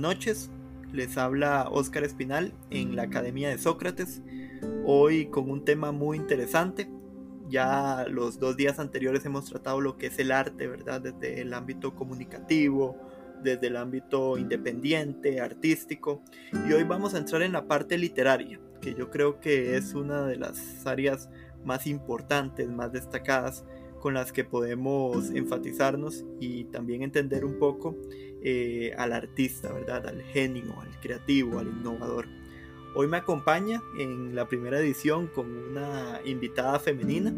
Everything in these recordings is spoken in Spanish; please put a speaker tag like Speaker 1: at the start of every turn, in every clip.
Speaker 1: Noches, les habla Óscar Espinal en la Academia de Sócrates, hoy con un tema muy interesante. Ya los dos días anteriores hemos tratado lo que es el arte, ¿verdad? Desde el ámbito comunicativo, desde el ámbito independiente, artístico, y hoy vamos a entrar en la parte literaria, que yo creo que es una de las áreas más importantes, más destacadas con las que podemos enfatizarnos y también entender un poco eh, al artista, ¿verdad? Al genio, al creativo, al innovador. Hoy me acompaña en la primera edición con una invitada femenina.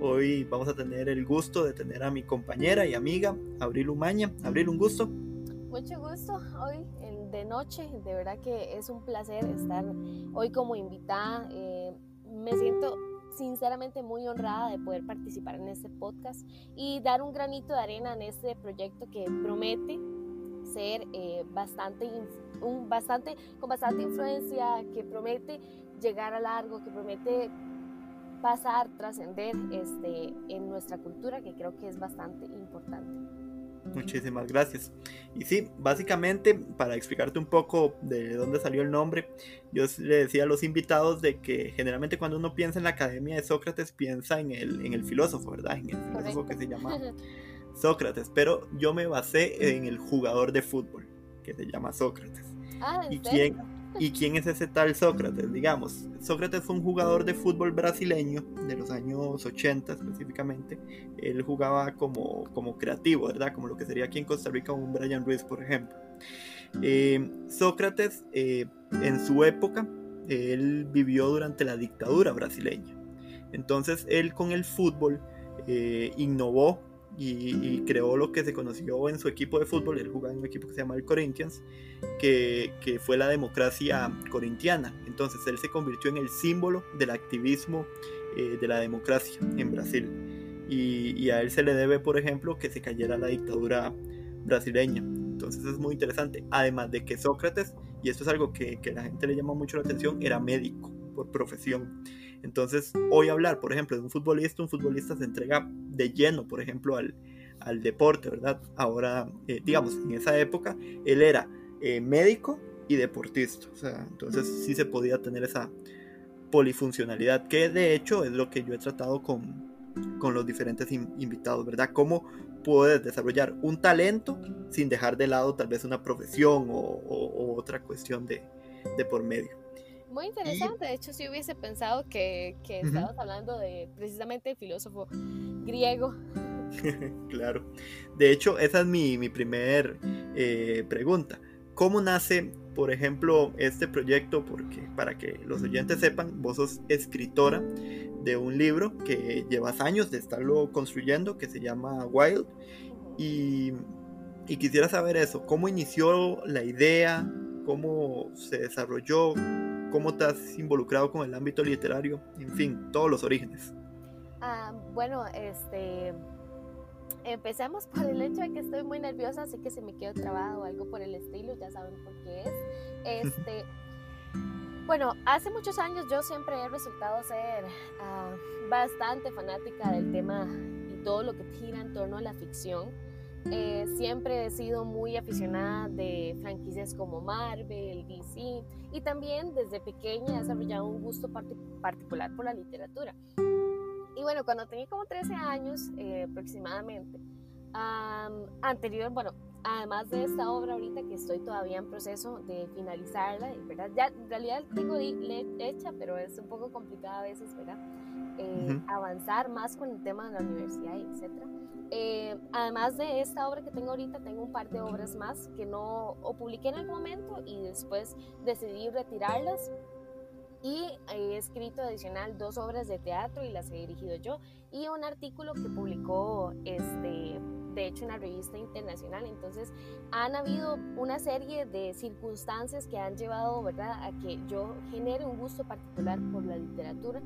Speaker 1: Hoy vamos a tener el gusto de tener a mi compañera y amiga, Abril Umaña. Abril, un gusto.
Speaker 2: Mucho gusto hoy de noche, de verdad que es un placer estar hoy como invitada. Eh, me siento sinceramente muy honrada de poder participar en este podcast y dar un granito de arena en este proyecto que promete ser eh, bastante, un, bastante, con bastante influencia, que promete llegar a largo, que promete pasar, trascender este, en nuestra cultura, que creo que es bastante importante.
Speaker 1: Muchísimas gracias. Y sí, básicamente para explicarte un poco de dónde salió el nombre, yo le decía a los invitados de que generalmente cuando uno piensa en la Academia de Sócrates piensa en el, en el filósofo, ¿verdad? En el filósofo que se llama Sócrates, pero yo me basé en el jugador de fútbol que se llama Sócrates.
Speaker 2: Ah,
Speaker 1: ¿Y quién, ¿Y quién es ese tal Sócrates? Digamos, Sócrates fue un jugador de fútbol brasileño de los años 80 específicamente. Él jugaba como, como creativo, ¿verdad? Como lo que sería aquí en Costa Rica un Brian Ruiz, por ejemplo. Eh, Sócrates, eh, en su época, él vivió durante la dictadura brasileña. Entonces, él con el fútbol eh, innovó y, creó lo que se conoció en su equipo de fútbol, él jugaba en un equipo que se llama el Corinthians, que, que, fue la democracia corintiana. Entonces él se convirtió en el símbolo del activismo eh, de la democracia en Brasil. Y, y, a él se le debe, por ejemplo, que se cayera la dictadura brasileña. Entonces es muy interesante. Además de que Sócrates, y esto es algo que, que la gente le llama mucho la atención, era médico por profesión. Entonces, hoy hablar, por ejemplo, de un futbolista, un futbolista se entrega de lleno, por ejemplo, al, al deporte, ¿verdad? Ahora, eh, digamos, en esa época, él era eh, médico y deportista, o sea, entonces sí se podía tener esa polifuncionalidad, que de hecho es lo que yo he tratado con, con los diferentes invitados, ¿verdad? Cómo puedes desarrollar un talento sin dejar de lado tal vez una profesión o, o otra cuestión de, de por medio.
Speaker 2: Muy interesante, de hecho si hubiese pensado que, que estabas hablando de precisamente el filósofo griego.
Speaker 1: claro, de hecho esa es mi, mi primer eh, pregunta. ¿Cómo nace, por ejemplo, este proyecto? Porque para que los oyentes sepan, vos sos escritora de un libro que llevas años de estarlo construyendo, que se llama Wild. Y, y quisiera saber eso, ¿cómo inició la idea? ¿Cómo se desarrolló? Cómo te has involucrado con el ámbito literario, en fin, todos los orígenes.
Speaker 2: Ah, bueno, este, empecemos por el hecho de que estoy muy nerviosa, así que se me quedó trabado o algo por el estilo, ya saben por qué es. Este, bueno, hace muchos años yo siempre he resultado ser ah, bastante fanática del tema y todo lo que gira en torno a la ficción. Eh, siempre he sido muy aficionada de franquicias como Marvel, DC y también desde pequeña he desarrollado un gusto particular por la literatura. Y bueno, cuando tenía como 13 años eh, aproximadamente, anterior, bueno, además de esta obra ahorita que estoy todavía en proceso de finalizarla, ¿verdad? Ya en realidad tengo hecha, pero es un poco complicada a veces, ¿verdad? Eh, avanzar más con el tema de la universidad, etcétera. Eh, además de esta obra que tengo ahorita, tengo un par de obras más que no o publiqué en algún momento y después decidí retirarlas. Y he escrito adicional dos obras de teatro y las he dirigido yo y un artículo que publicó este de hecho una revista internacional. Entonces han habido una serie de circunstancias que han llevado ¿verdad? a que yo genere un gusto particular por la literatura.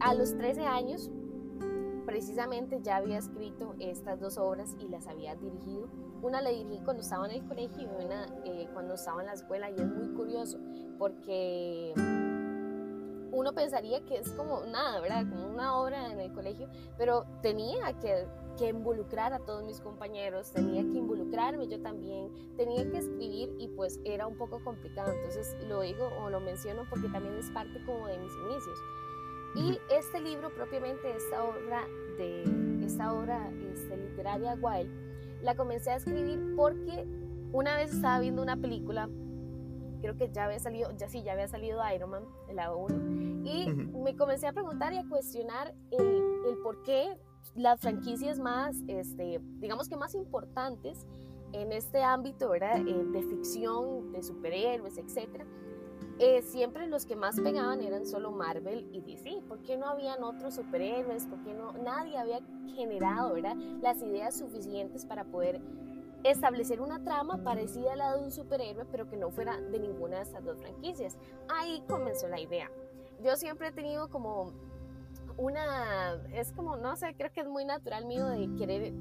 Speaker 2: A los 13 años precisamente ya había escrito estas dos obras y las había dirigido. Una la dirigí cuando estaba en el colegio y una eh, cuando estaba en la escuela y es muy curioso porque uno pensaría que es como nada, ¿verdad? Una obra en el colegio, pero tenía que que involucrar a todos mis compañeros, tenía que involucrarme yo también, tenía que escribir y pues era un poco complicado. Entonces lo digo o lo menciono porque también es parte como de mis inicios. Y este libro propiamente, esta obra de esta obra este, literaria Wild, la comencé a escribir porque una vez estaba viendo una película, creo que ya había salido, ya sí, ya había salido Iron Man, la 1, y me comencé a preguntar y a cuestionar el, el por qué las franquicias más, este, digamos que más importantes en este ámbito ¿verdad? Eh, de ficción, de superhéroes, etcétera, eh, siempre los que más pegaban eran solo Marvel y DC. ¿Por qué no habían otros superhéroes? ¿Por qué no? Nadie había generado ¿verdad? las ideas suficientes para poder establecer una trama parecida a la de un superhéroe, pero que no fuera de ninguna de estas dos franquicias. Ahí comenzó la idea. Yo siempre he tenido como una, es como, no sé, creo que es muy natural mío de querer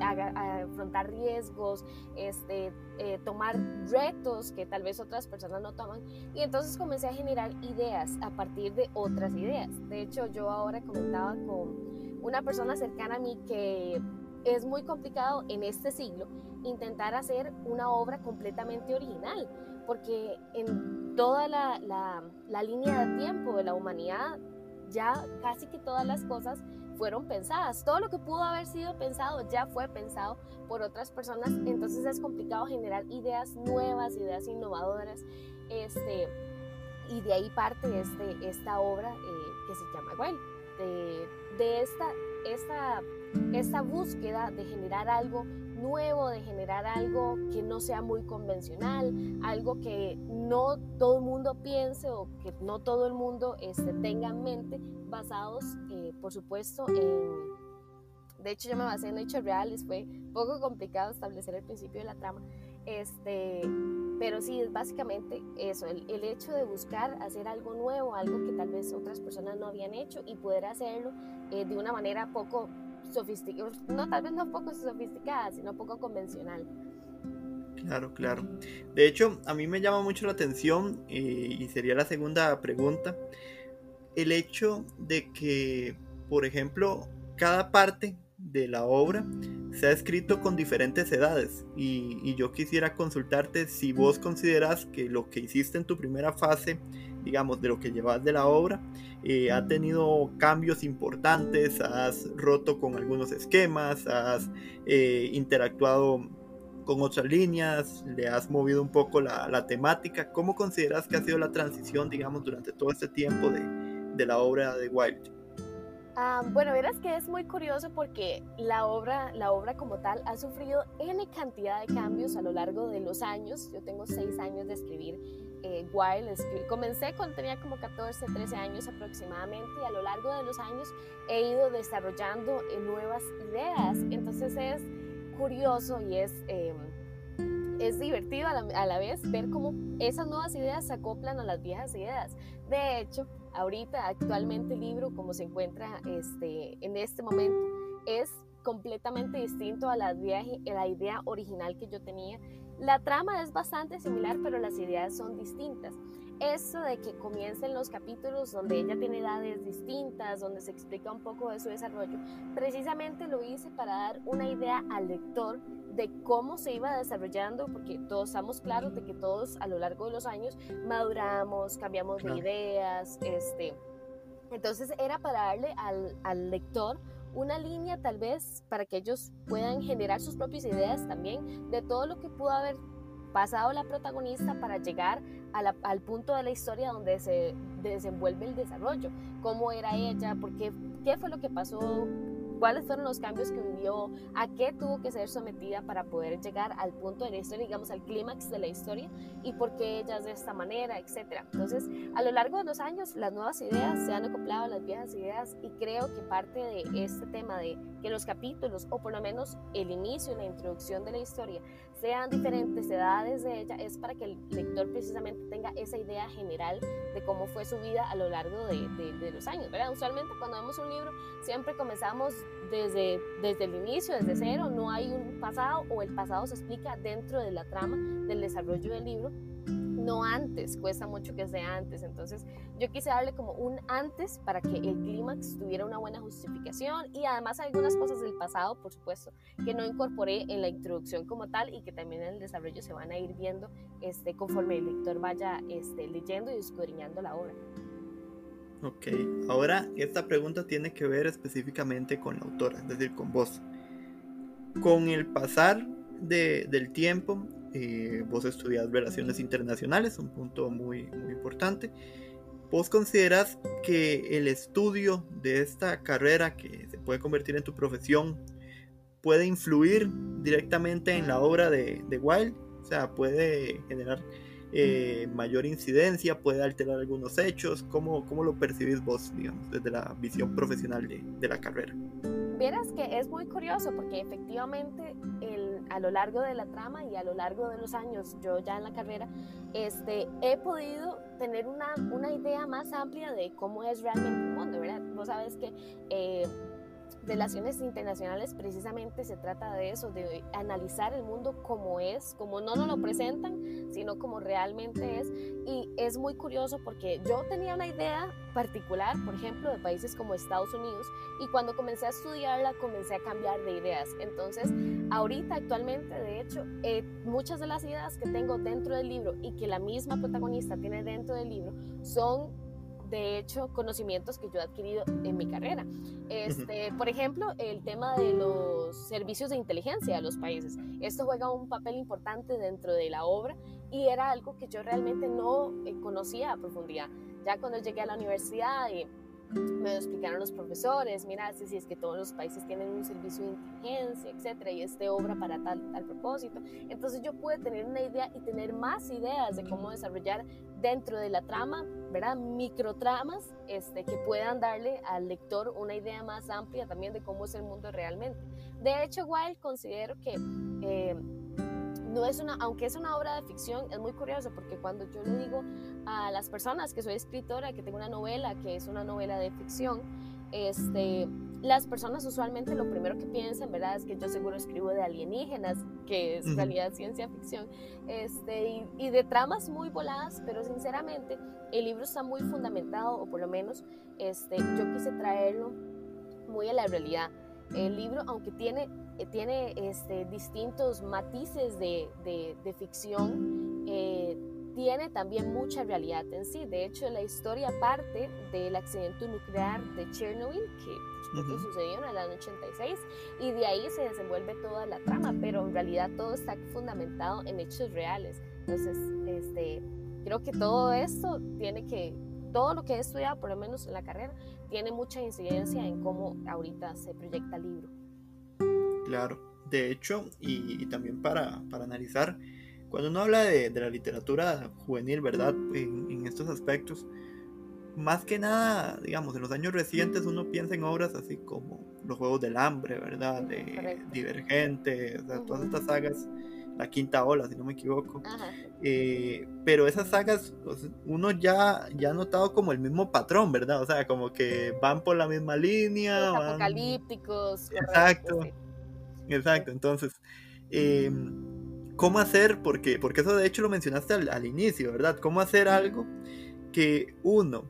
Speaker 2: afrontar riesgos, este, eh, tomar retos que tal vez otras personas no toman. Y entonces comencé a generar ideas a partir de otras ideas. De hecho, yo ahora comentaba con una persona cercana a mí que es muy complicado en este siglo intentar hacer una obra completamente original, porque en toda la, línea de tiempo de la humanidad ya casi que todas las cosas fueron pensadas. Todo lo que pudo haber sido pensado ya fue pensado por otras personas. Entonces es complicado generar ideas nuevas, ideas innovadoras. Este, y de ahí parte este, esta obra eh, que se llama Well, de, de esta, esta, esta búsqueda de generar algo nuevo, de generar algo que no sea muy convencional, algo que no todo el mundo piense o que no todo el mundo este, tenga en mente, basados, eh, por supuesto, en... De hecho, yo me basé en hechos reales, fue poco complicado establecer el principio de la trama, este, pero sí, es básicamente eso, el, hecho de buscar hacer algo nuevo, algo que tal vez otras personas no habían hecho y poder hacerlo eh, de una manera poco sofisticada, no tal vez no poco sofisticada, sino poco convencional.
Speaker 1: Claro, claro. De hecho, a mí me llama mucho la atención eh, y sería la segunda pregunta, el hecho de que, por ejemplo, cada parte de la obra se ha escrito con diferentes edades y, y, yo quisiera consultarte si vos consideras que lo que hiciste en tu primera fase, digamos, de lo que llevas de la obra, eh, ha tenido cambios importantes, has roto con algunos esquemas, has eh, interactuado con otras líneas, le has movido un poco la, la, temática. ¿Cómo consideras que ha sido la transición, digamos, durante todo este tiempo de, de la obra de Wild?
Speaker 2: Ah, bueno, verás que es muy curioso porque la obra, la obra como tal ha sufrido N cantidad de cambios a lo largo de los años. Yo tengo seis años de escribir eh, Wild. comencé cuando tenía como 14, 13 años aproximadamente y a lo largo de los años he ido desarrollando eh, nuevas ideas. Entonces es curioso y es, eh, es divertido a la, a la vez ver cómo esas nuevas ideas se acoplan a las viejas ideas. De hecho, ahorita, actualmente el libro, como se encuentra este, en este momento, es completamente distinto a la, la idea original que yo tenía. La trama es bastante similar, pero las ideas son distintas. Eso de que comiencen los capítulos donde ella tiene edades distintas, donde se explica un poco de su desarrollo, precisamente lo hice para dar una idea al lector de cómo se iba desarrollando, porque todos estamos claros de que todos a lo largo de los años maduramos, cambiamos de ideas, este, entonces era para darle al, al lector una línea tal vez para que ellos puedan generar sus propias ideas también de todo lo que pudo haber pasado la protagonista para llegar al punto de la historia donde se desenvuelve el desarrollo, cómo era ella, por qué, qué fue lo que pasó, cuáles fueron los cambios que vivió, a qué tuvo que ser sometida para poder llegar al punto de la historia, digamos al clímax de la historia y por qué ella es de esta manera, etc. Entonces, a lo largo de los años, las nuevas ideas se han acoplado a las viejas ideas y creo que parte de este tema de que los capítulos, o por lo menos el inicio, la introducción de la historia, sean diferentes edades de ella, es para que el lector precisamente tenga esa idea general de cómo fue su vida a lo largo de, de, de los años. ¿verdad? Usualmente cuando vemos un libro siempre comenzamos desde, desde el inicio, desde cero, no hay un pasado o el pasado se explica dentro de la trama del desarrollo del libro. no antes, cuesta mucho que sea antes. Entonces yo quise darle como un antes para que el clímax tuviera una buena justificación y además algunas cosas del pasado, por supuesto, que no incorporé en la introducción como tal y que también en el desarrollo se van a ir viendo este, conforme el lector vaya este, leyendo y escudriñando la obra.
Speaker 1: Ok, ahora esta pregunta tiene que ver específicamente con la autora, es decir, con vos. Con el pasar de, del tiempo, eh, vos estudias relaciones internacionales, un punto muy, muy importante. ¿Vos consideras que el estudio de esta carrera que se puede convertir en tu profesión puede influir directamente en la obra de, de Wilde? O sea, puede generar eh, mayor incidencia, puede alterar algunos hechos. ¿Cómo, cómo lo percibís vos, digamos, desde la visión profesional de, de la carrera?
Speaker 2: Vieras que es muy curioso porque efectivamente el, a lo largo de la trama y a lo largo de los años, yo ya en la carrera, este, he podido tener una, una idea más amplia de cómo es realmente el mundo, ¿verdad? Vos sabes que... Eh, relaciones internacionales precisamente se trata de eso, de analizar el mundo como es, como no nos lo presentan, sino como realmente es. Y es muy curioso porque yo tenía una idea particular, por ejemplo, de países como Estados Unidos, y cuando comencé a estudiarla comencé a cambiar de ideas. Entonces, ahorita actualmente, de hecho, eh, muchas de las ideas que tengo dentro del libro y que la misma protagonista tiene dentro del libro son de hecho, conocimientos que yo he adquirido en mi carrera. Este, por ejemplo, el tema de los servicios de inteligencia de los países. Esto juega un papel importante dentro de la obra y era algo que yo realmente no eh, conocía a profundidad. Ya cuando llegué a la universidad y me lo explicaron los profesores, mira, si es que todos los países tienen un servicio de inteligencia, etcétera, y este obra para tal, tal propósito. Entonces yo pude tener una idea y tener más ideas de cómo desarrollar dentro de la trama, ¿verdad? Microtramas este, que puedan darle al lector una idea más amplia también de cómo es el mundo realmente. De hecho, igual considero que... Eh, no es una, aunque es una obra de ficción, es muy curioso porque cuando yo le digo a las personas que soy escritora, que tengo una novela, que es una novela de ficción, este, las personas usualmente lo primero que piensan, ¿verdad? Es que yo seguro escribo de alienígenas, que es realidad ciencia ficción, este, y, y, de tramas muy voladas, pero sinceramente el libro está muy fundamentado, o por lo menos este, yo quise traerlo muy a la realidad. El libro, aunque tiene eh, tiene este, distintos matices de, de, ficción, eh, tiene también mucha realidad en sí. De hecho, la historia parte del accidente nuclear de Chernobyl, que sucedió en el año 86, y de ahí se desenvuelve toda la trama, pero en realidad todo está fundamentado en hechos reales. Entonces, este, creo que todo esto tiene que, todo lo que he estudiado, por lo menos en la carrera, tiene mucha incidencia en cómo ahorita se proyecta el libro.
Speaker 1: Claro, de hecho, y, también para, para, analizar, cuando uno habla de, de la literatura juvenil, ¿verdad? En, estos aspectos, más que nada, digamos, en los años recientes uno piensa en obras así como Los Juegos del Hambre, ¿verdad? De Divergente, o sea, todas estas sagas, La Quinta Ola, si no me equivoco. Eh, pero esas sagas, uno ya, ya ha notado como el mismo patrón, ¿verdad? O sea, como que van por la misma línea.
Speaker 2: apocalípticos.
Speaker 1: Exacto. Exacto, entonces, em, ¿cómo hacer? Porque, porque eso de hecho lo mencionaste al, inicio, ¿verdad? ¿Cómo hacer algo que uno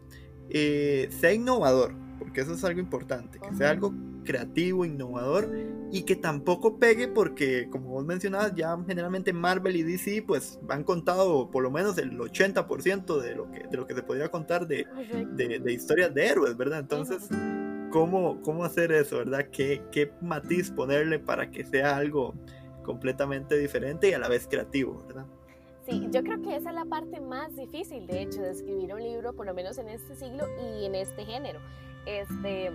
Speaker 1: eh, sea innovador? Porque eso es algo importante, que sea algo creativo, innovador y que tampoco pegue porque, como vos mencionabas, ya generalmente Marvel y DC pues han contado por lo menos el 80% de lo, que, de lo que se podría contar de, de, historias de héroes, ¿verdad? Entonces cómo, cómo hacer eso, ¿verdad? ¿Qué, ¿Qué matiz ponerle para que sea algo completamente diferente y a la vez creativo, ¿verdad?
Speaker 2: Sí, yo creo que esa es la parte más difícil, de hecho, de escribir un libro, por lo menos en este siglo y en este género. Este,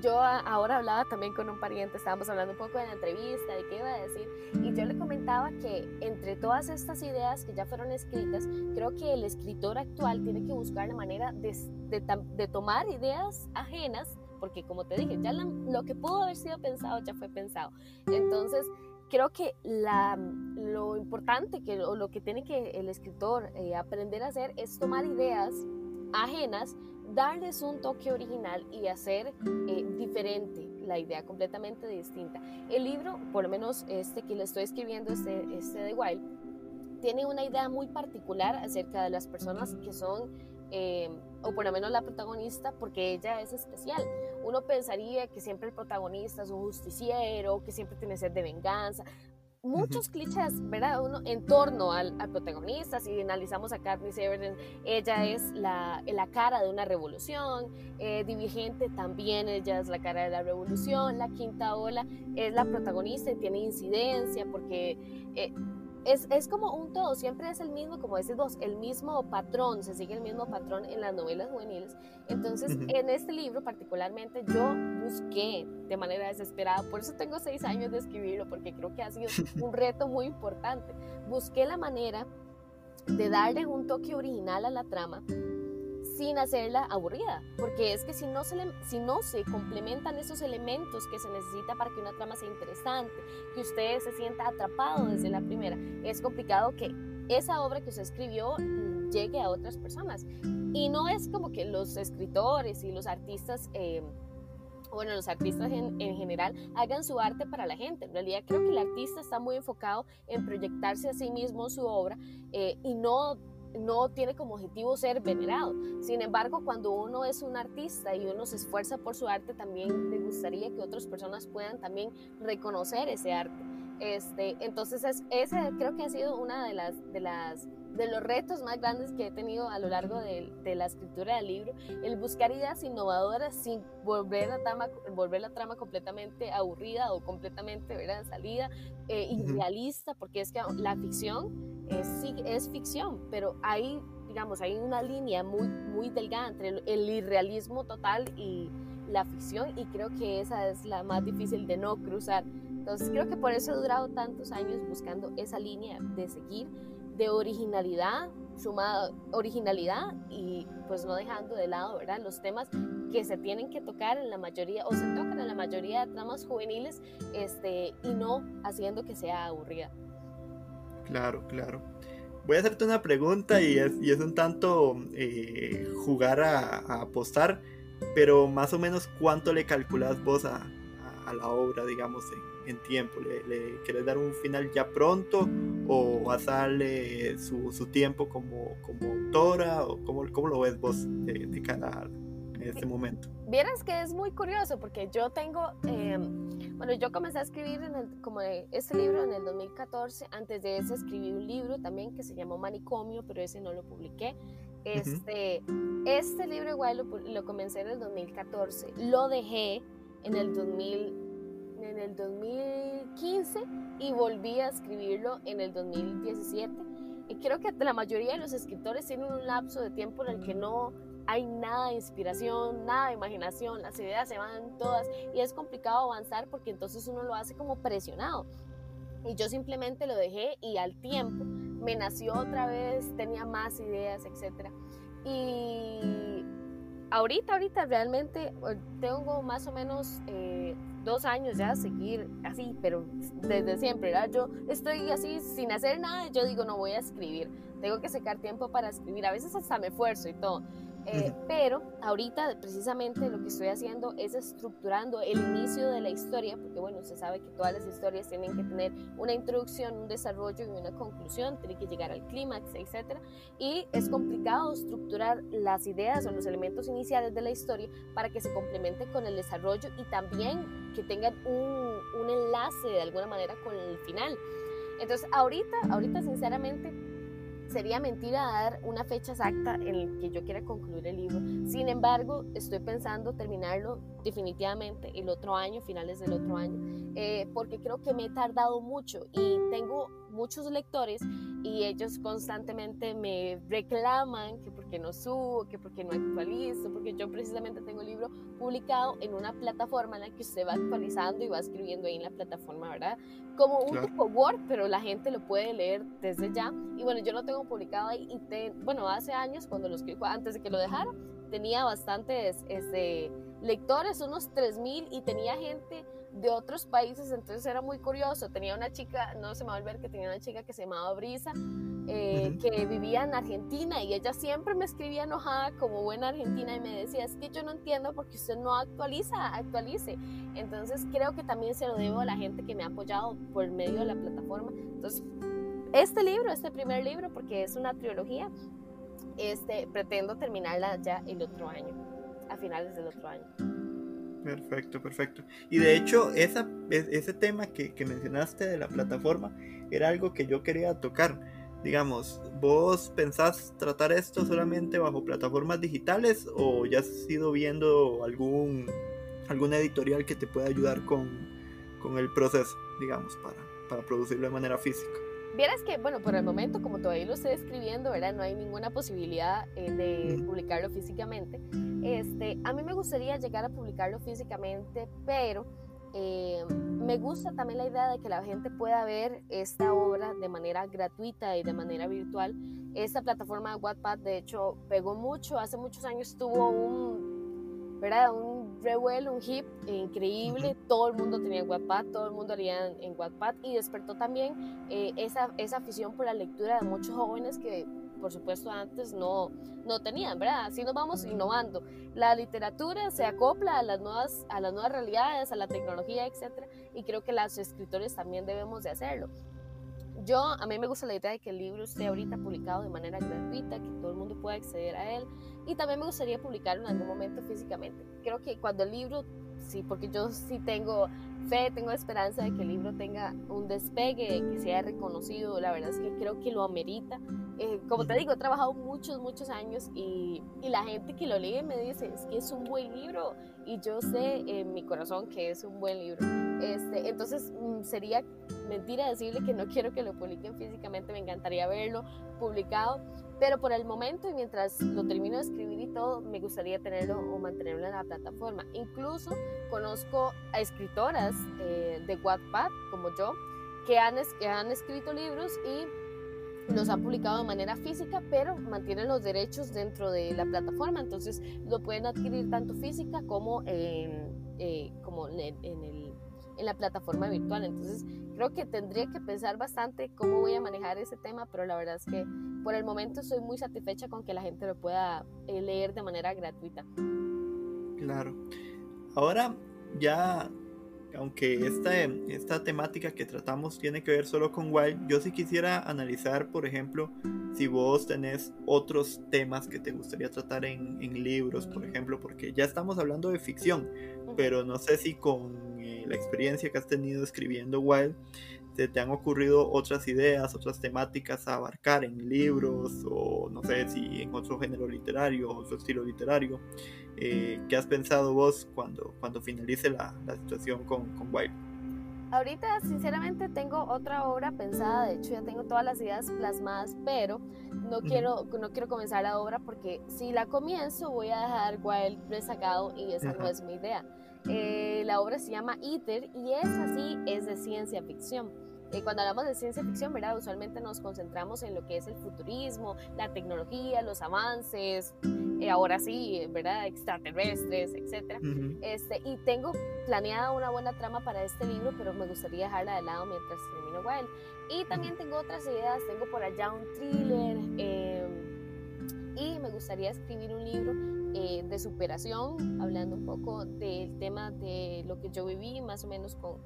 Speaker 2: yo ahora hablaba también con un pariente, estábamos hablando un poco de la entrevista, de qué iba a decir, y yo le comentaba que entre todas estas ideas que ya fueron escritas, creo que el escritor actual tiene que buscar la manera de, de, de tomar ideas ajenas porque como te dije, ya lo que pudo haber sido pensado ya fue pensado. Entonces, creo que la, lo importante que, o lo que tiene que el escritor eh, aprender a hacer es tomar ideas ajenas, darles un toque original y hacer eh, diferente la idea, completamente distinta. El libro, por lo menos este que le estoy escribiendo, este, este de Wild, tiene una idea muy particular acerca de las personas que son, eh, o por lo menos la protagonista, porque ella es especial. Uno pensaría que siempre el protagonista es un justiciero, que siempre tiene sed de venganza, muchos clichés, ¿verdad? Uno en torno al, protagonista. Si analizamos a Katniss Everdeen, ella es la, la cara de una revolución. Eh, también, ella es la cara de la revolución. La quinta ola es la protagonista y tiene incidencia porque eh, es, es, como un todo, siempre es el mismo, como decís vos, el mismo patrón, se sigue el mismo patrón en las novelas juveniles. Entonces, en este libro particularmente, yo busqué de manera desesperada, por eso tengo seis años de escribirlo, porque creo que ha sido un reto muy importante. Busqué la manera de darle un toque original a la trama sin hacerla aburrida, porque es que si no, se complementan esos elementos que se necesita para que una trama sea interesante, que usted se sienta atrapado desde la primera, es complicado que esa obra que usted escribió llegue a otras personas. Y no es como que los escritores y los artistas... Eh, bueno, los artistas en, general hagan su arte para la gente. En realidad creo que el artista está muy enfocado en proyectarse a sí mismo su obra eh, y no no tiene como objetivo ser venerado. Sin embargo, cuando uno es un artista y uno se esfuerza por su arte, también le gustaría que otras personas puedan también reconocer ese arte. Este, entonces, es, ese creo que ha sido una de las, de las de los retos más grandes que he tenido a lo largo de, de, la escritura del libro, el buscar ideas innovadoras sin volver la trama, volver la trama completamente aburrida o completamente ¿verdad? salida, eh, irrealista, porque es que la ficción es, es ficción, pero hay, digamos, hay una línea muy, muy delgada entre el, el irrealismo total y la ficción y creo que esa es la más difícil de no cruzar. Entonces creo que por eso he durado tantos años buscando esa línea de seguir de originalidad, sumada originalidad y pues no dejando de lado, ¿verdad? Los temas que se tienen que tocar en la mayoría o se tocan en la mayoría de tramas juveniles este, y no haciendo que sea aburrida.
Speaker 1: Claro, claro. Voy a hacerte una pregunta y es, un tanto eh, jugar a, apostar, pero más o menos cuánto le calculas vos a, la obra, digamos, en, tiempo. ¿Le, ¿Le, quieres dar un final ya pronto o a darle su, su tiempo como, como autora? ¿O cómo, cómo lo ves vos de, de cara en este momento?
Speaker 2: Vieras que es muy curioso porque yo tengo, eh, bueno, yo comencé a escribir en el, como este libro en el 2014, antes de eso escribí un libro también que se llamó Manicomio, pero ese no lo publiqué. Este, este libro igual lo, lo, comencé en el 2014, lo dejé en el 2000, en el 2015 y volví a escribirlo en el 2017. Y creo que la mayoría de los escritores tienen un lapso de tiempo en el que no hay nada de inspiración, nada de imaginación, las ideas se van todas y es complicado avanzar porque entonces uno lo hace como presionado. Y yo simplemente lo dejé y al tiempo me nació otra vez, tenía más ideas, etc. Y ahorita, ahorita realmente eh, tengo más o menos eh, dos años ya seguir así, pero desde siempre, ¿verdad? Yo estoy así sin hacer nada, yo digo, no voy a escribir, tengo que sacar tiempo para escribir, a veces hasta me esfuerzo y todo, eh, pero ahorita precisamente lo que estoy haciendo es estructurando el inicio de la historia, porque bueno, se sabe que todas las historias tienen que tener una introducción, un desarrollo y una conclusión, tiene que llegar al clímax, etc. Y es complicado estructurar las ideas o los elementos iniciales de la historia para que se complementen con el desarrollo y también que tengan un, un enlace de alguna manera con el final. Entonces ahorita, ahorita sinceramente sería mentira dar una fecha exacta en la que yo quiera concluir el libro. Sin embargo, estoy pensando terminarlo definitivamente el otro año, finales del otro año, eh, porque creo que me he tardado mucho y tengo muchos lectores y ellos constantemente me reclaman que porque no subo, que porque no actualizo, porque yo precisamente tengo el libro publicado en una plataforma en la que usted va actualizando y va escribiendo ahí en la plataforma, ¿verdad? Como un tipo Word, pero la gente lo puede leer desde ya. Y bueno, yo lo tengo publicado ahí y te, bueno, hace años cuando lo escribí, antes de que lo dejara, tenía bastantes este, lectores, unos 3.000 y tenía gente de otros países, entonces era muy curioso. Tenía una chica, no se me va a olvidar que tenía una chica que se llamaba Brisa, eh, que vivía en Argentina y ella siempre me escribía enojada como buena argentina y me decía, es que yo no entiendo porque usted no actualiza, actualice. Entonces creo que también se lo debo a la gente que me ha apoyado por medio de la plataforma. Entonces este libro, este primer libro, porque es una trilogía, este, pretendo terminarla ya el otro año, a finales del otro año.
Speaker 1: Perfecto, perfecto. Y de hecho, esa, ese tema que, que mencionaste de la plataforma era algo que yo quería tocar digamos, ¿vos pensás tratar esto solamente bajo plataformas digitales o ya has ido viendo algún, algún editorial que te pueda ayudar con, con el proceso, digamos, para, para producirlo de manera física?
Speaker 2: Vieras que, bueno, por el momento, como todavía lo estoy escribiendo, ¿verdad? No hay ninguna posibilidad eh, de publicarlo físicamente. Este, a mí me gustaría llegar a publicarlo físicamente, pero eh, me gusta también la idea de que la gente pueda ver esta obra de manera gratuita y de manera virtual. Esta plataforma de Wattpad, de hecho, pegó mucho. Hace muchos años tuvo un, ¿verdad? un revuelo, un hip increíble. Todo el mundo tenía Wattpad, todo el mundo haría en, Wattpad y despertó también eh, esa, esa afición por la lectura de muchos jóvenes que por supuesto antes no, no tenían, ¿verdad? Así nos vamos innovando. La literatura se acopla a las nuevas, a las nuevas realidades, a la tecnología, etc. Y creo que los escritores también debemos de hacerlo. Yo, a mí me gusta la idea de que el libro esté ahorita publicado de manera gratuita, que todo el mundo pueda acceder a él. Y también me gustaría publicarlo en algún momento físicamente. Creo que cuando el libro, sí, porque yo sí tengo fe, tengo esperanza de que el libro tenga un despegue, que sea reconocido. La verdad es que creo que lo amerita. Eh, como te digo, he trabajado muchos, muchos años y, y, la gente que lo lee me dice, es que es un buen libro y yo sé en mi corazón que es un buen libro. Este, entonces mm, sería mentira decirle que no quiero que lo publiquen físicamente, me encantaría verlo publicado, pero por el momento y mientras lo termino de escribir y todo, me gustaría tenerlo o mantenerlo en la plataforma. Incluso conozco a escritoras eh, de Wattpad como yo que han, que han escrito libros y los han publicado de manera física, pero mantienen los derechos dentro de la plataforma, entonces lo pueden adquirir tanto física como eh, como en, en, la plataforma virtual. Entonces creo que tendría que pensar bastante cómo voy a manejar ese tema, pero la verdad es que por el momento estoy muy satisfecha con que la gente lo pueda eh, leer de manera gratuita.
Speaker 1: Claro. Ahora ya aunque esta, esta temática que tratamos tiene que ver solo con Wild, yo sí quisiera analizar, por ejemplo, si vos tenés otros temas que te gustaría tratar en, en libros, por ejemplo, porque ya estamos hablando de ficción, pero no sé si con eh, la experiencia que has tenido escribiendo Wild, te, te han ocurrido otras ideas, otras temáticas a abarcar en libros o no sé si en otro género literario o otro estilo literario. Eh, ¿Qué has pensado vos cuando, cuando finalice la, la situación con, con Wild?
Speaker 2: Ahorita, sinceramente, tengo otra obra pensada. De hecho, ya tengo todas las ideas plasmadas, pero no quiero, no quiero comenzar la obra porque si la comienzo, voy a dejar Wild resacado y esa no es mi idea. Eh, la obra se llama Iter y es así, es de ciencia ficción. Eh, cuando hablamos de ciencia ficción, ¿verdad? Usualmente nos concentramos en lo que es el futurismo, la tecnología, los avances, eh, ahora sí, ¿verdad? Extraterrestres, etc. este, y tengo planeada una buena trama para este libro, pero me gustaría dejarla de lado mientras termino Wild. Y también tengo otras ideas, tengo por allá un thriller em, y me gustaría escribir un libro eh, de superación, hablando un poco del tema de lo que yo viví, más o menos con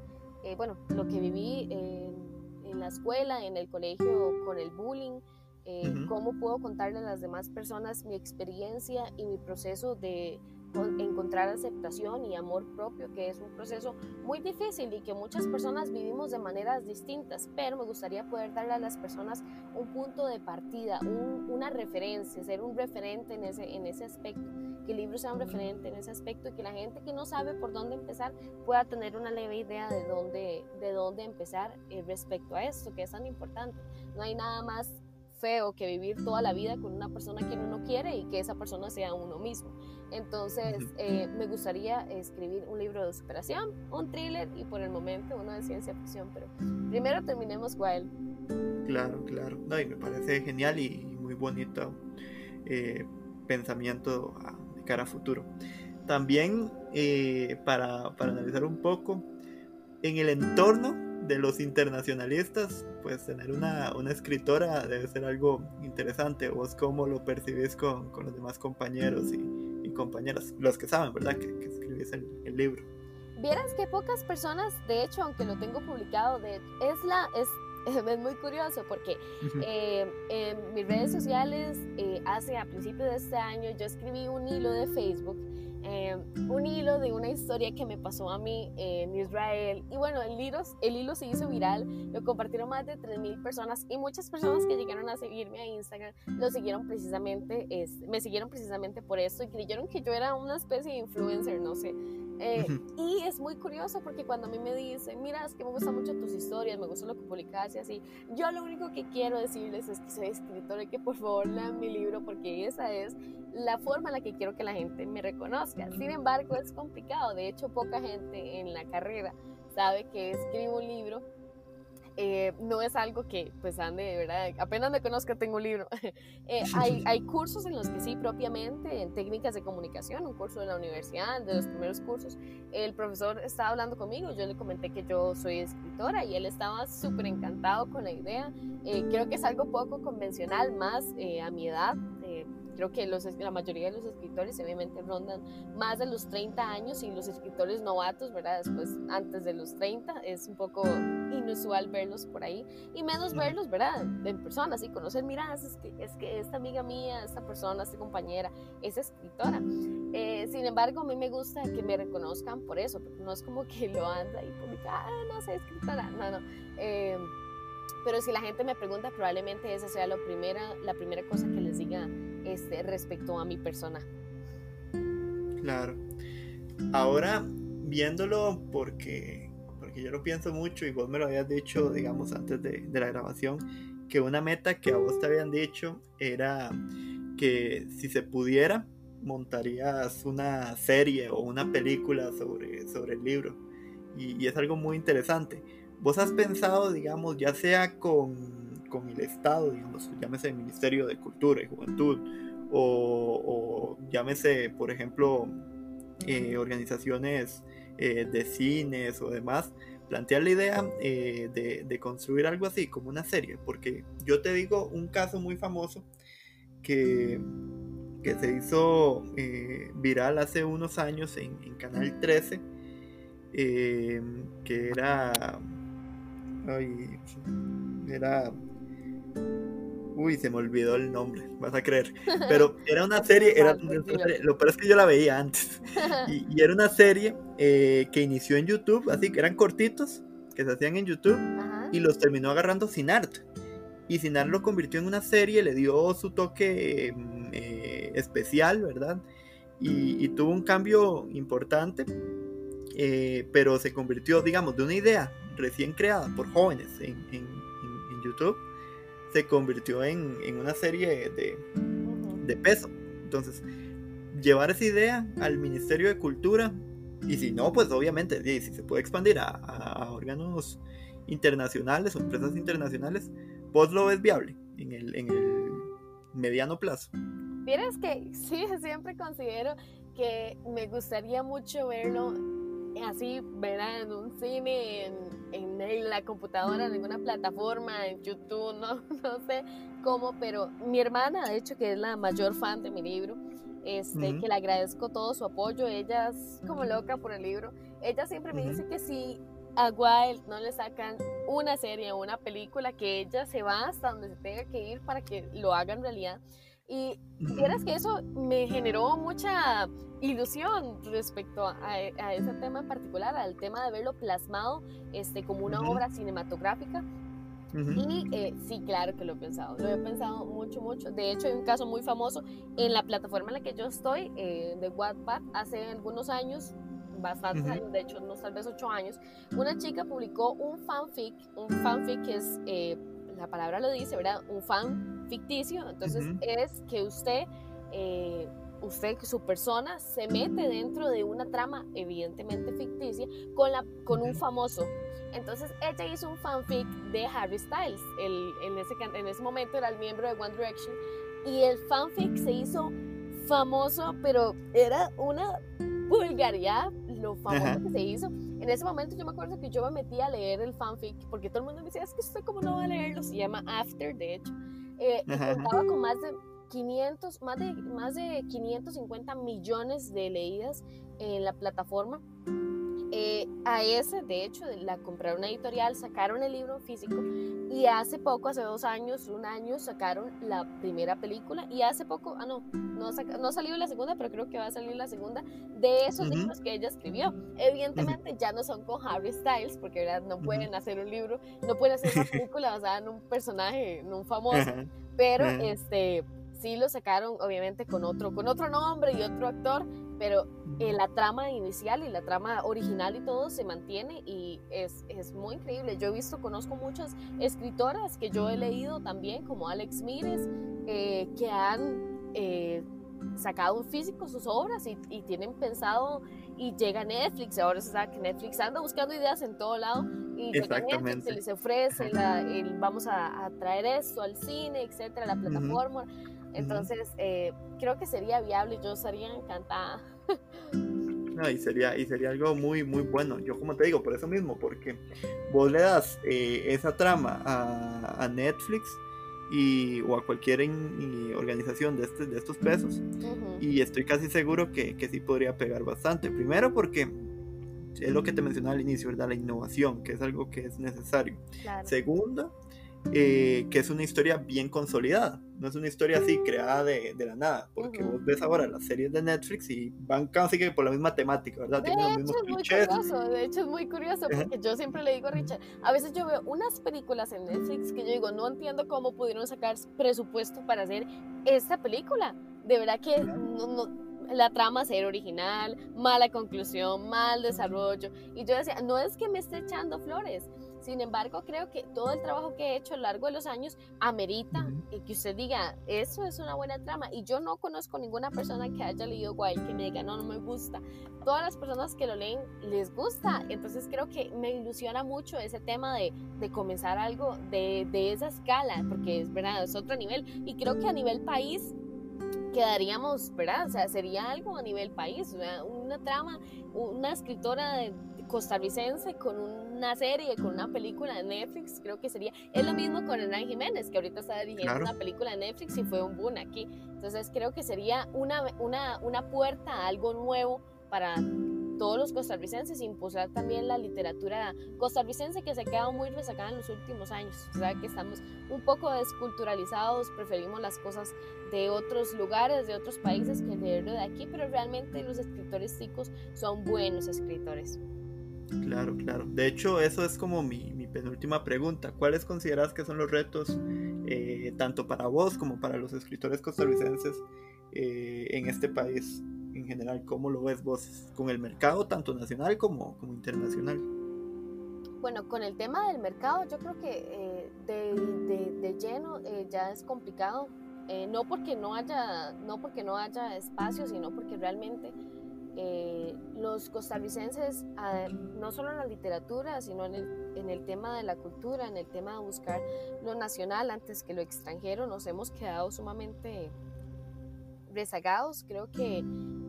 Speaker 2: eh, bueno, lo que viví en, la escuela, en el colegio, con el bullying, eh, cómo puedo contarle a las demás personas mi experiencia y mi proceso de encontrar aceptación y amor propio, que es un proceso muy difícil y que muchas personas vivimos de maneras distintas, pero me gustaría poder darle a las personas un punto de partida, una referencia, ser un referente en ese, en ese aspecto, que el libro sea un referente en ese aspecto y que la gente que no sabe por dónde empezar pueda tener una leve idea de dónde, de dónde empezar eh, respecto a esto, que es tan importante. No hay nada más feo que vivir toda la vida con una persona que uno no quiere y que esa persona sea uno mismo. Entonces, eh, me gustaría escribir un libro de superación, un thriller y por el momento uno de ciencia ficción, pero primero terminemos Wild.
Speaker 1: Claro, claro. No, y me parece genial y muy bonito eh, pensamiento de cara a futuro. También, eh, para, para analizar un poco, en el entorno de los internacionalistas, pues tener una, una, escritora debe ser algo interesante. ¿Vos cómo lo percibís con, con los demás compañeros y, y, compañeras? Los que saben, ¿verdad? Que, que escribís el, el, libro.
Speaker 2: Vieras que pocas personas, de hecho, aunque lo tengo publicado, de, es, la, es, es muy curioso porque eh, en mis redes sociales, eh, hace a principios de este año, yo escribí un hilo de Facebook eh, un hilo de una historia que me pasó a mí en Israel. Y bueno, el hilo, el hilo se hizo viral, lo compartieron más de 3.000 personas y muchas personas que llegaron a seguirme a Instagram lo siguieron precisamente, me siguieron precisamente por esto y creyeron que yo era una especie de influencer, no sé. Eh, y es muy curioso porque cuando a mí me dicen, mira, es que me gustan mucho tus historias, me gusta lo que publicas y así, yo lo único que quiero decirles es que soy escritora y que por favor lean mi libro porque esa es la forma en la que quiero que la gente me reconozca. Sin embargo, es complicado. De hecho, poca gente en la carrera sabe que escribo un libro eh, no es algo que pues ande de verdad, apenas me conozca tengo un libro. Eh, hay, hay, cursos en los que sí, propiamente, en técnicas de comunicación, un curso de la universidad, de los primeros cursos, el profesor estaba hablando conmigo, yo le comenté que yo soy escritora y él estaba súper encantado con la idea. Eh, creo que es algo poco convencional, más a mi edad, creo que los, la mayoría de los escritores obviamente rondan más de los 30 años y los escritores novatos, ¿verdad? Después, antes de los 30, es un poco inusual verlos por ahí y menos verlos, ¿verdad? En persona, así conocer, mira, es que, es que esta amiga mía, esta persona, esta compañera es escritora. Eh, sin embargo, a mí me gusta que me reconozcan por eso, porque no es como que lo anda y publica, ah, no sé, escritora, no, no. Eh, pero si la gente me pregunta, probablemente esa sea lo primera, la primera cosa que les diga este, respecto a mi persona.
Speaker 1: Claro. Ahora, viéndolo porque, porque yo lo pienso mucho y vos me lo habías dicho, digamos, antes de, de la grabación, que una meta que a vos te habían dicho era que si se pudiera, montarías una serie o una película sobre, sobre el libro. Y, y, es algo muy interesante. ¿Vos has pensado, digamos, ya sea con, con el Estado, digamos, llámese el Ministerio de Cultura y Juventud, o, llámese, por ejemplo, eh, organizaciones eh, de cines o demás, plantear la idea eh, de, de, construir algo así, como una serie, porque yo te digo un caso muy famoso que, que se hizo viral hace unos años en, en Canal 13, que era... Ay, era Uy, se me olvidó el nombre, vas a creer. Pero era una serie, era, lo peor es que yo la veía antes. Y, era una serie eh, que inició en YouTube, así que eran cortitos, que se hacían en YouTube, y los terminó agarrando Sinart. Y Sinart lo convirtió en una serie, le dio su toque mm, eh, especial, ¿verdad? Y, tuvo un cambio importante, eh, pero se convirtió, digamos, de una idea recién creada por jóvenes en, en YouTube se convirtió en, una serie de, peso. Entonces, llevar esa idea al Ministerio de Cultura, y si no, pues obviamente, si se puede expandir a, órganos internacionales o empresas internacionales, pues lo ves viable en el, en el mediano plazo.
Speaker 2: Vieras que sí, siempre considero que me gustaría mucho verlo así, ¿verdad? En un cine, en, en, la computadora, en alguna plataforma, en YouTube, no, no sé cómo, pero mi hermana, de hecho, que es la mayor fan de mi libro, este, que le agradezco todo su apoyo, ella es como loca por el libro, ella siempre me dice que si a Wild no le sacan una serie o una película, que ella se va hasta donde se tenga que ir para que lo haga en realidad. Y vieras que eso me generó mucha ilusión respecto a, ese tema en particular, al tema de verlo plasmado este, como una obra cinematográfica. Y eh, sí, claro que lo he pensado, lo he pensado mucho, mucho. De hecho, hay un caso muy famoso en la plataforma en la que yo estoy, eh, de Wattpad, hace algunos años, bastantes años, de hecho, unos tal vez ocho años, una chica publicó un fanfic, un fanfic que es, eh, la palabra lo dice, ¿verdad? Un fan ficticio, entonces es que usted usted, su persona, se mete dentro de una trama evidentemente ficticia con, la, con un famoso. Entonces ella hizo un fanfic de Harry Styles, el, en, ese, en ese momento era el miembro de One Direction, y el fanfic se hizo famoso, pero era una vulgaridad lo famoso que se hizo. En ese momento yo me acuerdo que yo me metí a leer el fanfic, porque todo el mundo me decía, es que usted cómo no va a leerlo, se llama After, de hecho. Eh, y contaba con más de 500, más de, más de 550 millones de leídas en la plataforma. Eh, a ese, de hecho, la compraron una editorial, sacaron el libro físico y hace poco, hace dos años, un año, sacaron la primera película y hace poco, ah, no, no, no salió la segunda, pero creo que va a salir la segunda de esos libros que ella escribió. Evidentemente ya no son con Harry Styles, porque ¿verdad? no pueden hacer un libro, no pueden hacer una película basada en un personaje, en un famoso, pero este sí lo sacaron obviamente con otro, con otro nombre y otro actor, pero eh, la trama inicial y la trama original y todo se mantiene y es, es, muy increíble. Yo he visto, conozco muchas escritoras que yo he leído también, como Alex Mires, eh, que han eh, sacado un físico sus obras y, y, tienen pensado y llega Netflix, ahora se sabe que Netflix anda buscando ideas en todo lado y llega Netflix, se les ofrece, la, el, vamos a, a, traer esto al cine, etcétera, la plataforma. Entonces, eh, creo que sería viable, yo estaría encantada.
Speaker 1: No, y sería, y sería algo muy, muy bueno. Yo como te digo, por eso mismo, porque vos le das eh, esa trama a, a, Netflix y, o a cualquier organización de, este, de estos pesos, y estoy casi seguro que, que, sí podría pegar bastante. Primero porque es lo que te mencionaba al inicio, ¿verdad? La innovación, que es algo que es necesario. Segundo, eh, que es una historia bien consolidada. No es una historia así creada de, de la nada, porque vos ves ahora las series de Netflix y van casi que por la misma temática, ¿verdad?
Speaker 2: De hecho, es muy curioso, de hecho es muy curioso, porque yo siempre le digo a Richard, a veces yo veo unas películas en Netflix que yo digo, no entiendo cómo pudieron sacar presupuesto para hacer esta película. De verdad que no, la trama ser original, mala conclusión, mal desarrollo. Y yo decía, no es que me esté echando flores, sin embargo, creo que todo el trabajo que he hecho a lo largo de los años amerita que usted diga, eso es una buena trama. Y yo no conozco ninguna persona que haya leído Wild que me diga, no, no me gusta. Todas las personas que lo leen les gusta. Entonces creo que me ilusiona mucho ese tema de, de comenzar algo de, de esa escala, porque es verdad, es otro nivel. Y creo que a nivel país quedaríamos, ¿verdad? O sea, sería algo a nivel país, una trama, una escritora costarricense con una serie, con una película de Netflix, creo que sería, es lo mismo con Hernán Jiménez, que ahorita está dirigiendo una película de Netflix y fue un boom aquí. Entonces creo que sería una, una, una puerta a algo nuevo para todos los costarricenses, impulsar también la literatura costarricense que se ha quedado muy resacada en los últimos años. O sea que estamos un poco desculturalizados, preferimos las cosas de otros lugares, de otros países que leerlo de aquí, pero realmente los escritores chicos son buenos escritores.
Speaker 1: Claro, claro. De hecho, eso es como mi, mi penúltima pregunta. ¿Cuáles consideras que son los retos, eh, tanto para vos como para los escritores costarricenses eh, en este país en general? ¿Cómo lo ves vos con el mercado, tanto nacional como, como internacional?
Speaker 2: Bueno, con el tema del mercado, yo creo que eh, de, de, de, lleno ya es complicado. no porque no haya, no porque no haya espacio, sino porque realmente eh, los costarricenses, ah, no solo en la literatura, sino en el, en el, tema de la cultura, en el tema de buscar lo nacional antes que lo extranjero, nos hemos quedado sumamente rezagados. Creo que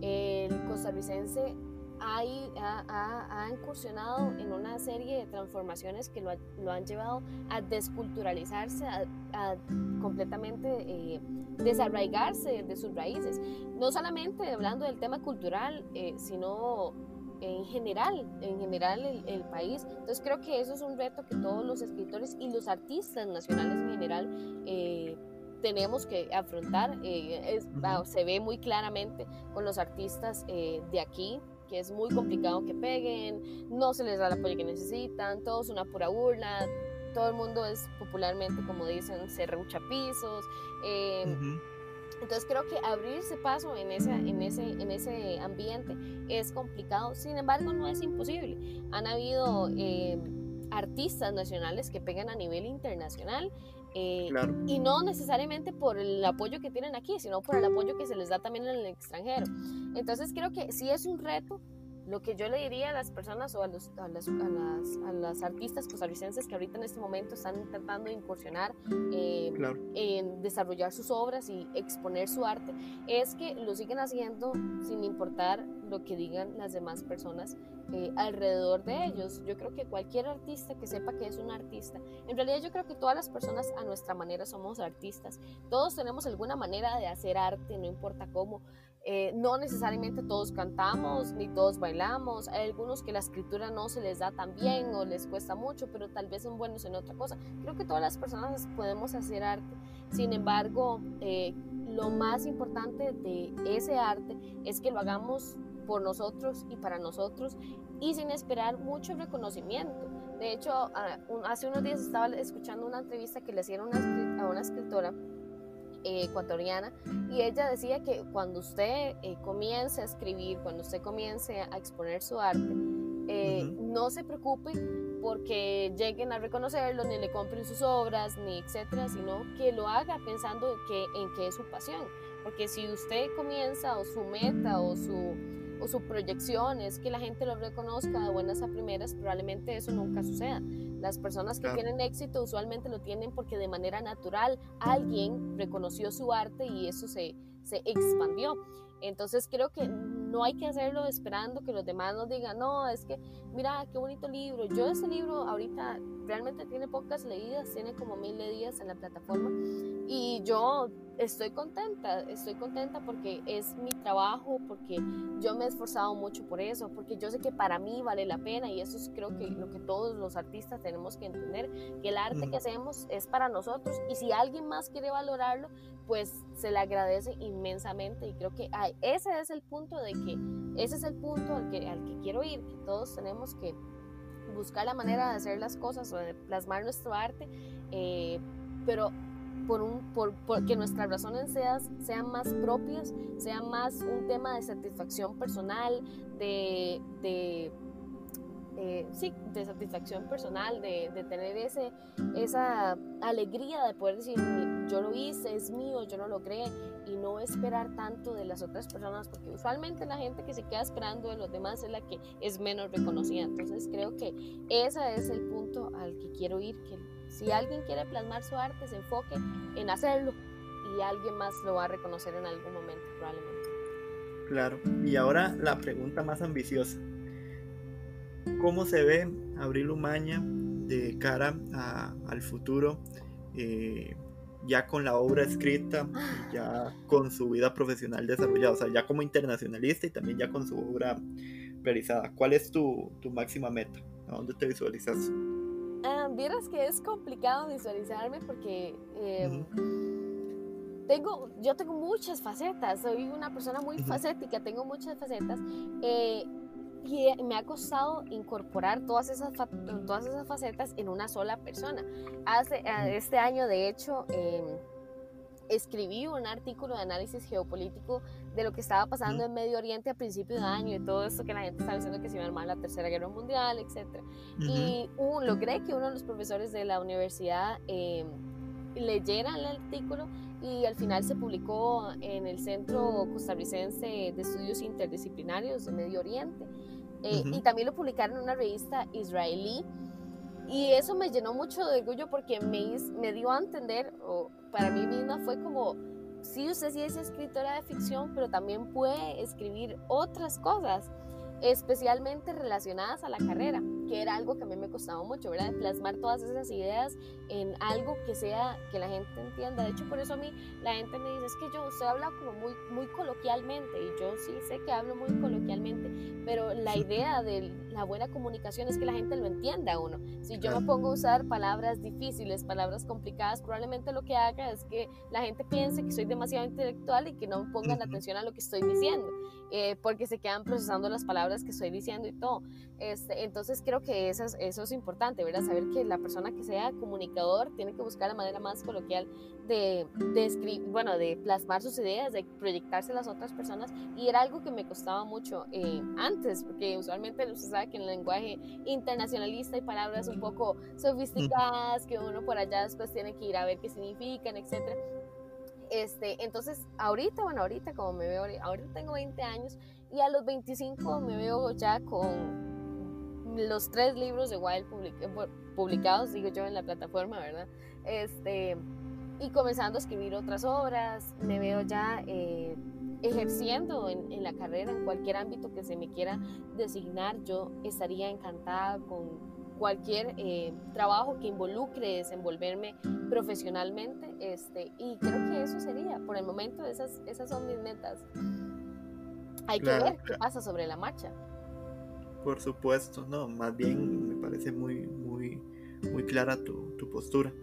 Speaker 2: el costarricense ha, incursionado en una serie de transformaciones que lo, han llevado a desculturalizarse, a, completamente eh, desarraigarse de sus raíces. No solamente hablando del tema cultural, eh, sino en general, en general el, país. Entonces creo que eso es un reto que todos los escritores y los artistas nacionales en general eh, tenemos que afrontar. se ve muy claramente con los artistas de aquí, que es muy complicado que peguen, no se les da el apoyo que necesitan, todo es una pura burla, todo el mundo es popularmente, como dicen, se rebucha pisos. Eh, entonces creo que abrirse paso en ese, en, ese, en ese ambiente es complicado, sin embargo no es imposible. Han habido eh, artistas nacionales que pegan a nivel internacional eh, y no necesariamente por el apoyo que tienen aquí, sino por el apoyo que se les da también en el extranjero. Entonces creo que sí es un reto. Lo que yo le diría a las personas o a, los, a, las, a, las, a las, artistas costarricenses que ahorita en este momento están tratando de incursionar eh, en desarrollar sus obras y exponer su arte, es que lo siguen haciendo sin importar lo que digan las demás personas eh, alrededor de ellos. Yo creo que cualquier artista que sepa que es un artista, en realidad yo creo que todas las personas a nuestra manera somos artistas. Todos tenemos alguna manera de hacer arte, no importa cómo. Eh, no necesariamente todos cantamos ni todos bailamos. Hay algunos que la escritura no se les da tan bien o les cuesta mucho, pero tal vez son buenos en otra cosa. Creo que todas las personas podemos hacer arte. Sin embargo, eh, lo más importante de ese arte es que lo hagamos por nosotros y para nosotros y sin esperar mucho reconocimiento. De hecho, hace unos días estaba escuchando una entrevista que le hicieron a una escritora eh, ecuatoriana y ella decía que cuando usted eh, comience a escribir, cuando usted comience a exponer su arte, eh, no se preocupe porque lleguen a reconocerlo, ni le compren sus obras, ni etcétera, sino que lo haga pensando que, en que es su pasión. Porque si usted comienza o su meta o su o su proyección es que la gente lo reconozca de buenas a primeras, probablemente eso nunca suceda. Las personas que tienen éxito usualmente lo tienen porque de manera natural alguien reconoció su arte y eso se, se expandió. Entonces creo que no hay que hacerlo esperando que los demás nos digan, no, es que, mira, qué bonito libro. Yo ese libro ahorita realmente tiene pocas leídas, tiene como mil leídas en la plataforma y yo estoy contenta, estoy contenta porque es mi trabajo, porque yo me he esforzado mucho por eso, porque yo sé que para mí vale la pena y eso es creo que lo que todos los artistas tenemos que entender, que el arte que hacemos es para nosotros y si alguien más quiere valorarlo, pues se le agradece inmensamente y creo que ese es el punto de que, ese es el punto al que, quiero ir, que todos tenemos que buscar la manera de hacer las cosas o de plasmar nuestro arte, eh, pero por, un, por, que nuestras razones sean, más propias, sean más un tema de satisfacción personal, de, de eh, sí, de satisfacción personal, de, de, tener ese, esa alegría de poder decir, yo lo hice, es mío, yo lo logré, y no esperar tanto de las otras personas, porque usualmente la gente que se queda esperando de los demás es la que es menos reconocida. Entonces creo que ese es el punto al que quiero ir, que si alguien quiere plasmar su arte, se enfoque en hacerlo y alguien más lo va a reconocer en algún momento, probablemente.
Speaker 1: Claro, y ahora la pregunta más ambiciosa. ¿Cómo se ve Abril Umaña de cara al futuro, eh, ya con la obra escrita, ya con su vida profesional desarrollada, o sea, ya como internacionalista y también ya con su obra realizada? ¿Cuál es tu, tu máxima meta? ¿A dónde te visualizas?
Speaker 2: Ah, vieras que es complicado visualizarme porque em, tengo, yo tengo muchas facetas, soy una persona muy facética, tengo muchas facetas eh, y me ha costado incorporar todas esas, todas esas facetas en una sola persona. Hace, este año, de hecho, em, escribí un artículo de análisis geopolítico de lo que estaba pasando en Medio Oriente a principio de año y todo esto que la gente estaba diciendo que se iba a armar la Tercera Guerra Mundial, etc. Y logré que uno de los profesores de la universidad eh, leyera el artículo y al final se publicó en el Centro Costarricense de Estudios Interdisciplinarios de Medio Oriente. Eh, y también lo publicaron en una revista israelí. Y eso me llenó mucho de orgullo porque me, me dio a entender, o para mí misma fue como, sí, usted sí es escritora de ficción, pero también puede escribir otras cosas especialmente relacionadas a la carrera, que era algo que a mí me costaba mucho, ¿verdad? Plasmar todas esas ideas en algo que sea, que la gente entienda. De hecho, por eso a mí la gente me dice, es que yo, usted habla como muy, muy coloquialmente, y yo sí sé que hablo muy coloquialmente, pero la idea de la buena comunicación es que la gente lo entienda a uno. Si yo me pongo a usar palabras difíciles, palabras complicadas, probablemente lo que haga es que la gente piense que soy demasiado intelectual y que no pongan atención a lo que estoy diciendo, eh, porque se quedan procesando las palabras que estoy diciendo y todo. Este, entonces creo que eso es, eso es importante, ¿verdad? Saber que la persona que sea comunicador tiene que buscar la manera más coloquial de, de bueno, de plasmar sus ideas, de proyectarse a las otras personas y era algo que me costaba mucho eh, antes, porque usualmente usted sabe que en el lenguaje internacionalista hay palabras un poco sofisticadas que uno por allá después tiene que ir a ver qué significan, etcétera. Este, entonces, ahorita, bueno, ahorita como me veo, ahorita tengo 20 años y a los 25 me veo ya con los tres libros de Wild publicados, digo yo, en la plataforma, ¿verdad? Este, y comenzando a escribir otras obras, me veo ya eh, ejerciendo en, la carrera, en cualquier ámbito que se me quiera designar, yo estaría encantada con cualquier eh, trabajo que involucre desenvolverme profesionalmente, este, y creo que eso sería, por el momento, esas, esas son mis metas. hay que ver qué pasa sobre la marcha.
Speaker 1: Por supuesto, no, más bien me parece muy, muy, muy clara tu, tu postura.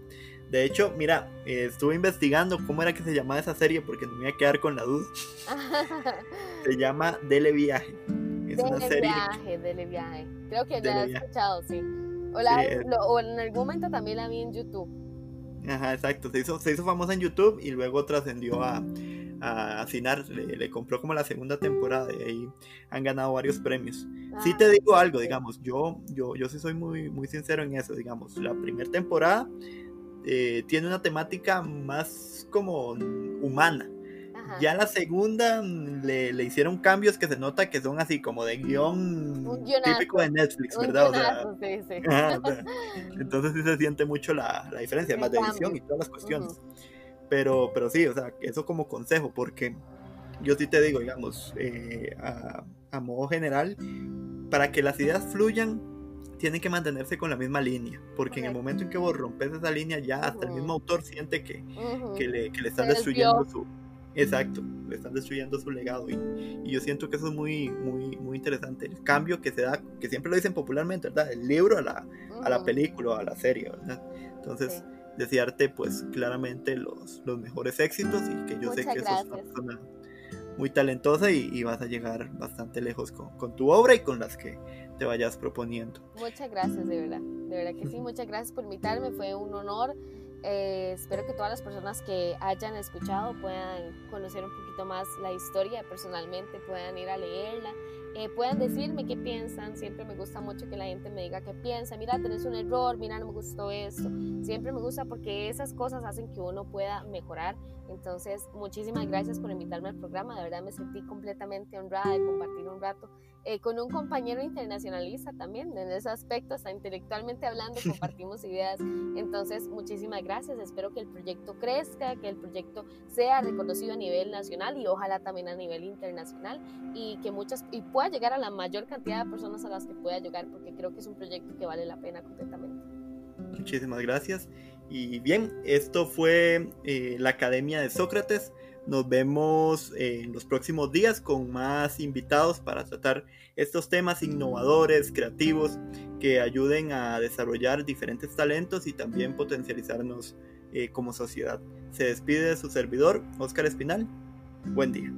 Speaker 1: De hecho, mira, eh, estuve investigando cómo era que se llamaba esa serie porque no me iba a quedar con la duda. se llama Dele Viaje.
Speaker 2: Es Dele una serie. Viaje, Dele Viaje. Creo que ya he escuchado, sí. O, la, o, en algún momento también la vi en YouTube.
Speaker 1: Ajá, exacto. Se hizo, se hizo famosa en YouTube y luego trascendió a, a Cinar. Le, compró como la segunda temporada y ahí han ganado varios premios. sí te digo ah, algo, digamos, yo, yo, yo sí soy muy, muy sincero en eso, digamos. La primera temporada eh, tiene una temática más como humana. Ya la segunda mm, le, le, hicieron cambios que se nota que son así como de guion típico de Netflix, ¿verdad? sí, sí. entonces sí se siente mucho la, la diferencia, más de edición y todas las cuestiones. Pero, pero sí, o sea, eso como consejo, porque yo sí te digo, digamos, eh, a, a modo general, para que las ideas fluyan, tienen que mantenerse con la misma línea, porque en el momento en que vos rompes esa línea, ya hasta el mismo autor siente que, que, le, que le, están destruyendo su... Exacto, le están destruyendo su legado y, y, yo siento que eso es muy, muy, muy interesante, el cambio que se da, que siempre lo dicen popularmente, ¿verdad? El libro a la, a la película, a la serie, ¿verdad? Entonces, desearte pues claramente los, los mejores éxitos y que yo sé que sos una persona muy talentosa y, y, vas a llegar bastante lejos con, con tu obra y con las que te vayas proponiendo.
Speaker 2: Muchas gracias, de verdad. De verdad que sí, muchas gracias por invitarme. Fue un honor. Eh, espero que todas las personas que hayan escuchado puedan conocer un poquito más la historia personalmente, puedan ir a leerla, eh, puedan decirme qué piensan. Siempre me gusta mucho que la gente me diga qué piensa. Mira, tenés un error, mira, no me gustó esto. Siempre me gusta porque esas cosas hacen que uno pueda mejorar. Entonces, muchísimas gracias por invitarme al programa. De verdad me sentí completamente honrada de compartir un rato eh, con un compañero internacionalista también, en ese aspecto, hasta intelectualmente hablando, compartimos ideas. Entonces, muchísimas gracias. Espero que el proyecto crezca, que el proyecto sea reconocido a nivel nacional y ojalá también a nivel internacional y que muchas y pueda llegar a la mayor cantidad de personas a las que pueda llegar, porque creo que es un proyecto que vale la pena completamente.
Speaker 1: Muchísimas gracias. Y bien, esto fue eh, la Academia de Sócrates. Nos vemos en los próximos días con más invitados para tratar estos temas innovadores, creativos, que ayuden a desarrollar diferentes talentos y también potencializarnos eh, como sociedad. Se despide de su servidor, Óscar Espinal. Buen día.